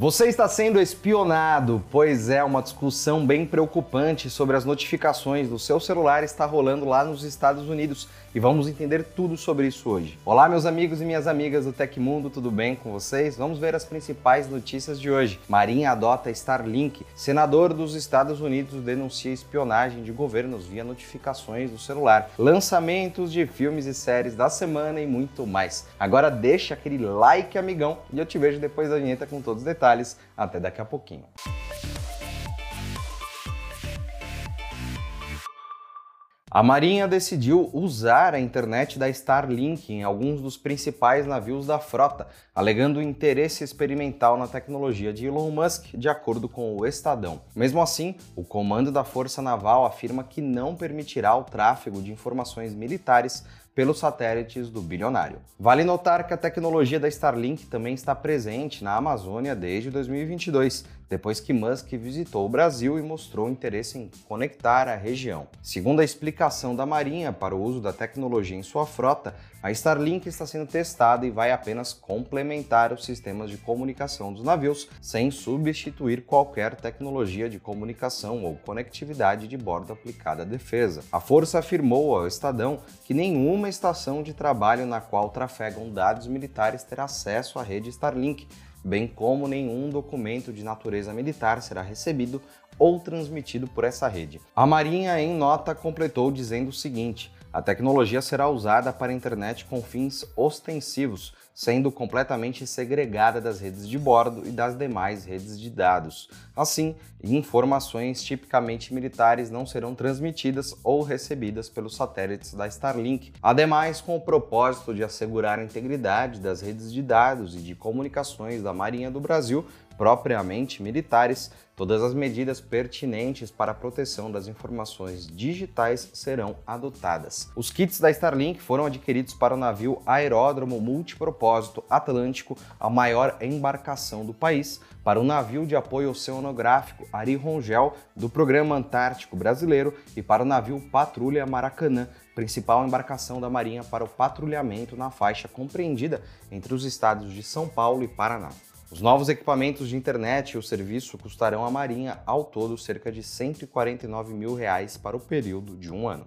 Você está sendo espionado, pois é uma discussão bem preocupante sobre as notificações do seu celular está rolando lá nos Estados Unidos e vamos entender tudo sobre isso hoje. Olá, meus amigos e minhas amigas do Tecmundo, tudo bem com vocês? Vamos ver as principais notícias de hoje. Marinha adota Starlink. Senador dos Estados Unidos denuncia espionagem de governos via notificações do celular. Lançamentos de filmes e séries da semana e muito mais. Agora deixa aquele like, amigão, e eu te vejo depois da vinheta com todos os detalhes. Até daqui a pouquinho. A Marinha decidiu usar a internet da Starlink em alguns dos principais navios da frota, alegando interesse experimental na tecnologia de Elon Musk, de acordo com o Estadão. Mesmo assim, o comando da Força Naval afirma que não permitirá o tráfego de informações militares pelos satélites do bilionário. Vale notar que a tecnologia da Starlink também está presente na Amazônia desde 2022, depois que Musk visitou o Brasil e mostrou interesse em conectar a região. Segundo a explicação da Marinha para o uso da tecnologia em sua frota, a Starlink está sendo testada e vai apenas complementar os sistemas de comunicação dos navios, sem substituir qualquer tecnologia de comunicação ou conectividade de bordo aplicada à defesa. A força afirmou ao Estadão que nenhuma estação de trabalho na qual trafegam dados militares terá acesso à rede Starlink, bem como nenhum documento de natureza militar será recebido ou transmitido por essa rede. A Marinha, em nota, completou dizendo o seguinte: a tecnologia será usada para a internet com fins ostensivos, sendo completamente segregada das redes de bordo e das demais redes de dados. Assim, informações tipicamente militares não serão transmitidas ou recebidas pelos satélites da Starlink. Ademais, com o propósito de assegurar a integridade das redes de dados e de comunicações da Marinha do Brasil, propriamente militares, todas as medidas pertinentes para a proteção das informações digitais serão adotadas. Os kits da Starlink foram adquiridos para o navio Aeródromo Multipropósito Atlântico, a maior embarcação do país, para o navio de apoio oceanográfico Ari Rongel, do Programa Antártico Brasileiro, e para o navio Patrulha Maracanã, principal embarcação da Marinha para o patrulhamento na faixa compreendida entre os estados de São Paulo e Paraná. Os novos equipamentos de internet e o serviço custarão à Marinha ao todo cerca de 149 mil reais para o período de um ano.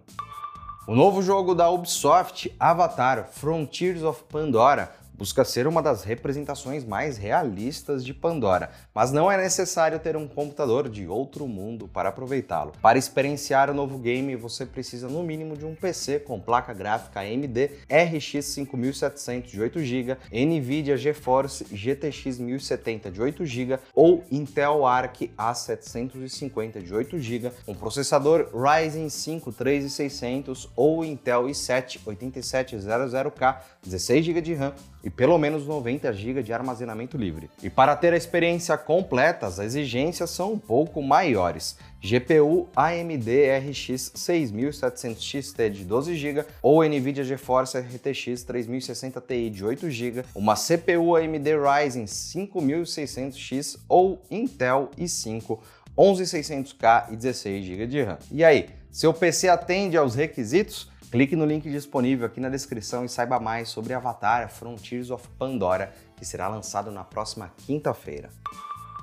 O novo jogo da Ubisoft, Avatar Frontiers of Pandora, busca ser uma das representações mais realistas de Pandora, mas não é necessário ter um computador de outro mundo para aproveitá-lo. Para experienciar o novo game, você precisa no mínimo de um PC com placa gráfica AMD RX 5700 de 8 GB, Nvidia GeForce GTX 1070 de 8 GB ou Intel Arc A750 de 8 GB, um processador Ryzen 5 3600 ou Intel i7 8700K, 16 GB de RAM e pelo menos 90 GB de armazenamento livre. E para ter a experiência completa, as exigências são um pouco maiores. GPU AMD RX 6700 XT de 12 GB ou Nvidia GeForce RTX 3060 Ti de 8 GB, uma CPU AMD Ryzen 5600X ou Intel i5 11600K e 16 GB de RAM. E aí, seu PC atende aos requisitos? Clique no link disponível aqui na descrição e saiba mais sobre Avatar Frontiers of Pandora, que será lançado na próxima quinta-feira.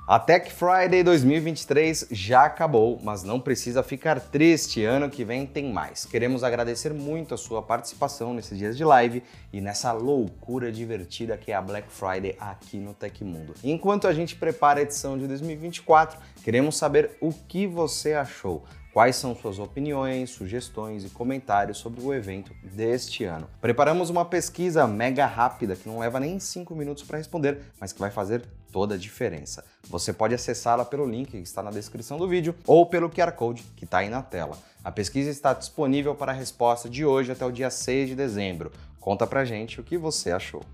A Tech Friday 2023 já acabou, mas não precisa ficar triste, ano que vem tem mais. Queremos agradecer muito a sua participação nesses dias de live e nessa loucura divertida que é a Black Friday aqui no Tecmundo. Enquanto a gente prepara a edição de 2024, queremos saber o que você achou. Quais são suas opiniões, sugestões e comentários sobre o evento deste ano? Preparamos uma pesquisa mega rápida que não leva nem 5 minutos para responder, mas que vai fazer toda a diferença. Você pode acessá-la pelo link que está na descrição do vídeo ou pelo QR Code que está aí na tela. A pesquisa está disponível para a resposta de hoje até o dia 6 de dezembro. Conta pra gente o que você achou.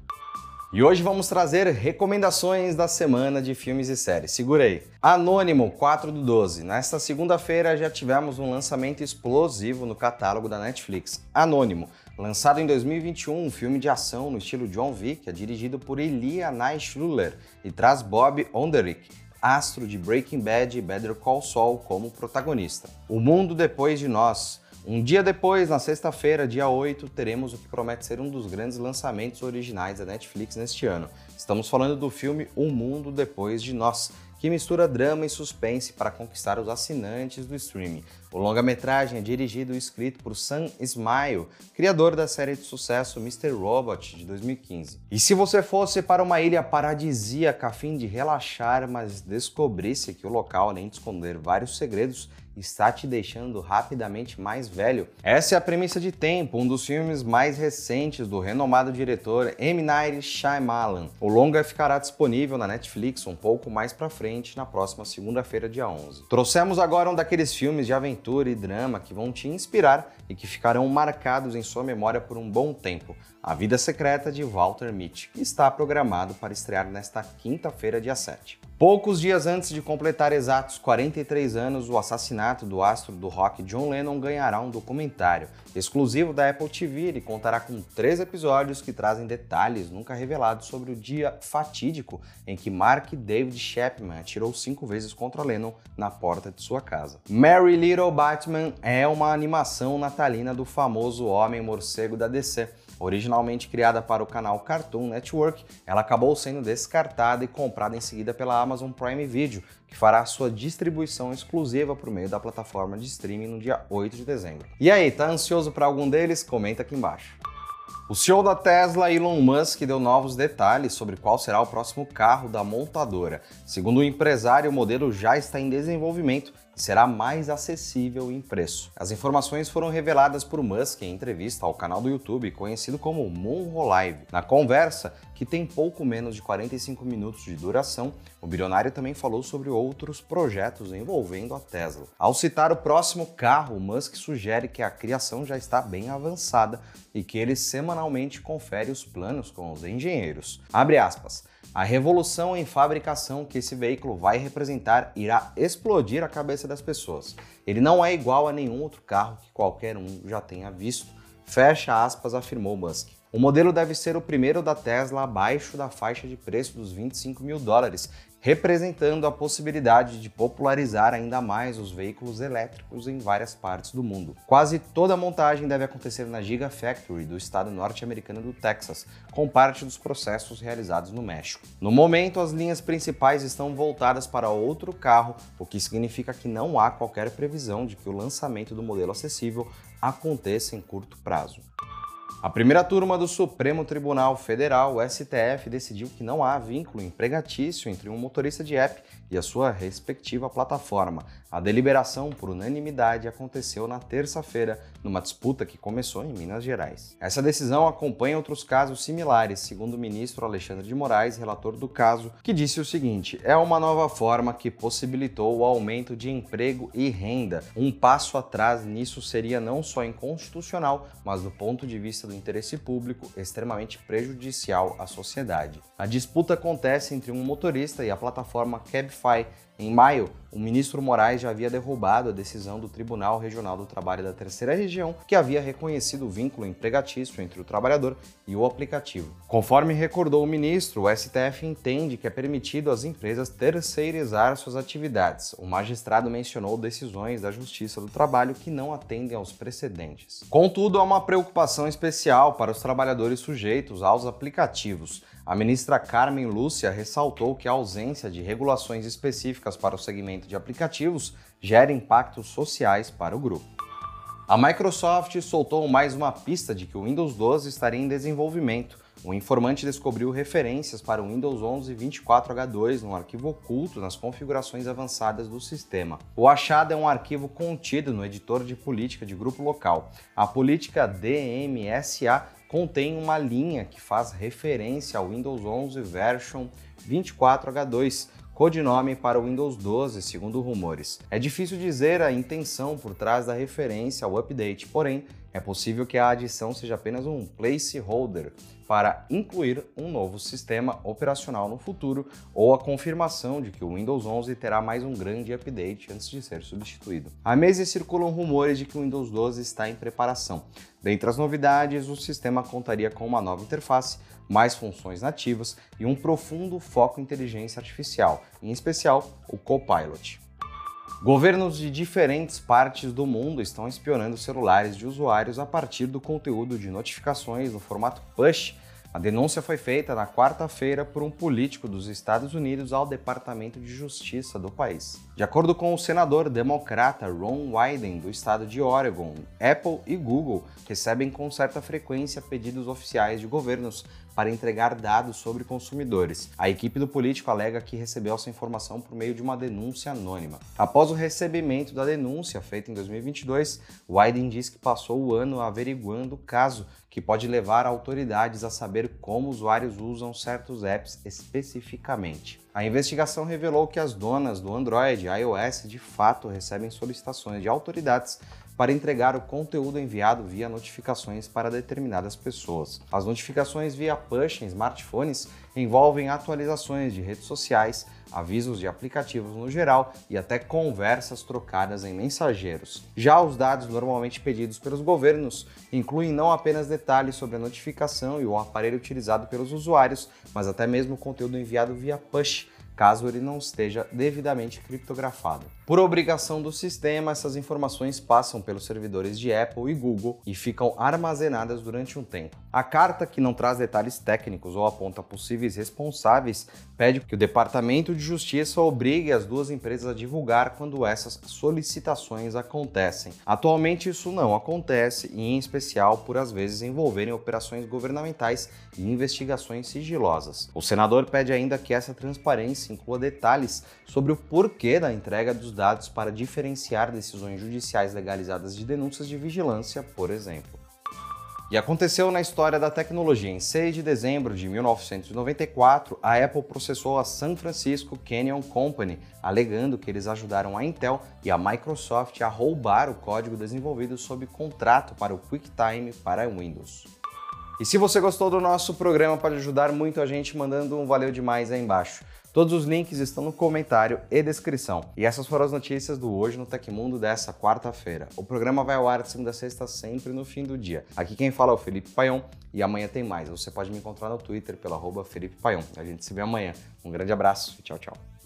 E hoje vamos trazer recomendações da semana de filmes e séries. Segurei. Anônimo, 4 do 12. Nesta segunda-feira já tivemos um lançamento explosivo no catálogo da Netflix. Anônimo, lançado em 2021, um filme de ação no estilo John Wick, é dirigido por Elia Schuller e traz Bob Onderich, astro de Breaking Bad e Better Call Saul como protagonista. O Mundo Depois de Nós um dia depois, na sexta-feira, dia 8, teremos o que promete ser um dos grandes lançamentos originais da Netflix neste ano. Estamos falando do filme O Mundo Depois de Nós, que mistura drama e suspense para conquistar os assinantes do streaming. O longa-metragem é dirigido e escrito por Sam Smile, criador da série de sucesso Mr. Robot de 2015. E se você fosse para uma ilha paradisíaca a fim de relaxar, mas descobrisse que o local, além de esconder vários segredos, está te deixando rapidamente mais velho. Essa é a premissa de Tempo, um dos filmes mais recentes do renomado diretor M. Night Shyamalan. O longa ficará disponível na Netflix um pouco mais para frente, na próxima segunda-feira, dia 11. Trouxemos agora um daqueles filmes de aventura e drama que vão te inspirar e que ficarão marcados em sua memória por um bom tempo. A Vida Secreta de Walter Mitty, que está programado para estrear nesta quinta-feira, dia 7. Poucos dias antes de completar exatos 43 anos, o assassinato do astro do rock John Lennon ganhará um documentário. Exclusivo da Apple TV, ele contará com três episódios que trazem detalhes nunca revelados sobre o dia fatídico em que Mark David Chapman atirou cinco vezes contra Lennon na porta de sua casa. Mary Little Batman é uma animação natalina do famoso Homem Morcego da DC. Originalmente criada para o canal Cartoon Network, ela acabou sendo descartada e comprada em seguida pela Amazon Prime Video, que fará sua distribuição exclusiva por meio da plataforma de streaming no dia 8 de dezembro. E aí, tá ansioso para algum deles? Comenta aqui embaixo. O CEO da Tesla, Elon Musk, deu novos detalhes sobre qual será o próximo carro da montadora. Segundo o empresário, o modelo já está em desenvolvimento será mais acessível em preço. As informações foram reveladas por Musk em entrevista ao canal do YouTube conhecido como Monro Live. Na conversa, que tem pouco menos de 45 minutos de duração, o bilionário também falou sobre outros projetos envolvendo a Tesla. Ao citar o próximo carro, Musk sugere que a criação já está bem avançada e que ele semanalmente confere os planos com os engenheiros. Abre aspas. A revolução em fabricação que esse veículo vai representar irá explodir a cabeça das pessoas. Ele não é igual a nenhum outro carro que qualquer um já tenha visto. Fecha aspas, afirmou Musk. O modelo deve ser o primeiro da Tesla abaixo da faixa de preço dos 25 mil dólares representando a possibilidade de popularizar ainda mais os veículos elétricos em várias partes do mundo. Quase toda a montagem deve acontecer na Gigafactory do estado norte-americano do Texas, com parte dos processos realizados no México. No momento, as linhas principais estão voltadas para outro carro, o que significa que não há qualquer previsão de que o lançamento do modelo acessível aconteça em curto prazo. A primeira turma do Supremo Tribunal Federal, STF, decidiu que não há vínculo empregatício entre um motorista de app e a sua respectiva plataforma. A deliberação por unanimidade aconteceu na terça-feira, numa disputa que começou em Minas Gerais. Essa decisão acompanha outros casos similares, segundo o ministro Alexandre de Moraes, relator do caso, que disse o seguinte: é uma nova forma que possibilitou o aumento de emprego e renda. Um passo atrás nisso seria não só inconstitucional, mas do ponto de vista do interesse público extremamente prejudicial à sociedade. A disputa acontece entre um motorista e a plataforma Cabify. Em maio, o ministro Moraes já havia derrubado a decisão do Tribunal Regional do Trabalho da Terceira Região, que havia reconhecido o vínculo empregatício entre o trabalhador e o aplicativo. Conforme recordou o ministro, o STF entende que é permitido às empresas terceirizar suas atividades. O magistrado mencionou decisões da Justiça do Trabalho que não atendem aos precedentes. Contudo, há uma preocupação especial para os trabalhadores sujeitos aos aplicativos. A ministra Carmen Lúcia ressaltou que a ausência de regulações específicas para o segmento de aplicativos gera impactos sociais para o grupo. A Microsoft soltou mais uma pista de que o Windows 12 estaria em desenvolvimento. O informante descobriu referências para o Windows 11 24H2 num arquivo oculto nas configurações avançadas do sistema. O achado é um arquivo contido no editor de política de grupo local. A política DMSA contém uma linha que faz referência ao Windows 11 version 24H2, codinome para o Windows 12, segundo rumores. É difícil dizer a intenção por trás da referência ao update, porém, é possível que a adição seja apenas um placeholder para incluir um novo sistema operacional no futuro ou a confirmação de que o Windows 11 terá mais um grande update antes de ser substituído. Há meses circulam rumores de que o Windows 12 está em preparação. Dentre as novidades, o sistema contaria com uma nova interface, mais funções nativas e um profundo foco em inteligência artificial, em especial o Copilot. Governos de diferentes partes do mundo estão espionando celulares de usuários a partir do conteúdo de notificações no formato push A denúncia foi feita na quarta-feira por um político dos Estados Unidos ao Departamento de Justiça do país. De acordo com o senador democrata Ron Wyden, do estado de Oregon, Apple e Google recebem com certa frequência pedidos oficiais de governos para entregar dados sobre consumidores. A equipe do político alega que recebeu essa informação por meio de uma denúncia anônima. Após o recebimento da denúncia feita em 2022, Wyden diz que passou o ano averiguando o caso, que pode levar autoridades a saber como usuários usam certos apps especificamente. A investigação revelou que as donas do Android e iOS de fato recebem solicitações de autoridades para entregar o conteúdo enviado via notificações para determinadas pessoas. As notificações via push em smartphones envolvem atualizações de redes sociais, avisos de aplicativos no geral e até conversas trocadas em mensageiros. Já os dados normalmente pedidos pelos governos incluem não apenas detalhes sobre a notificação e o aparelho utilizado pelos usuários, mas até mesmo conteúdo enviado via push caso ele não esteja devidamente criptografado. Por obrigação do sistema, essas informações passam pelos servidores de Apple e Google e ficam armazenadas durante um tempo. A carta, que não traz detalhes técnicos ou aponta possíveis responsáveis, pede que o Departamento de Justiça obrigue as duas empresas a divulgar quando essas solicitações acontecem. Atualmente isso não acontece, e em especial por às vezes envolverem operações governamentais e investigações sigilosas. O senador pede ainda que essa transparência inclua detalhes sobre o porquê da entrega dos dados para diferenciar decisões judiciais legalizadas de denúncias de vigilância, por exemplo. E aconteceu na história da tecnologia. Em 6 de dezembro de 1994, a Apple processou a San Francisco Canyon Company, alegando que eles ajudaram a Intel e a Microsoft a roubar o código desenvolvido sob contrato para o QuickTime para Windows. E se você gostou do nosso programa, pode ajudar muito a gente mandando um valeu demais aí embaixo. Todos os links estão no comentário e descrição. E essas foram as notícias do Hoje no Tecmundo dessa quarta-feira. O programa vai ao ar de segunda a sexta, sempre no fim do dia. Aqui quem fala é o Felipe Paion e amanhã tem mais. Você pode me encontrar no Twitter pelo arroba Felipe Paion. A gente se vê amanhã. Um grande abraço e tchau, tchau.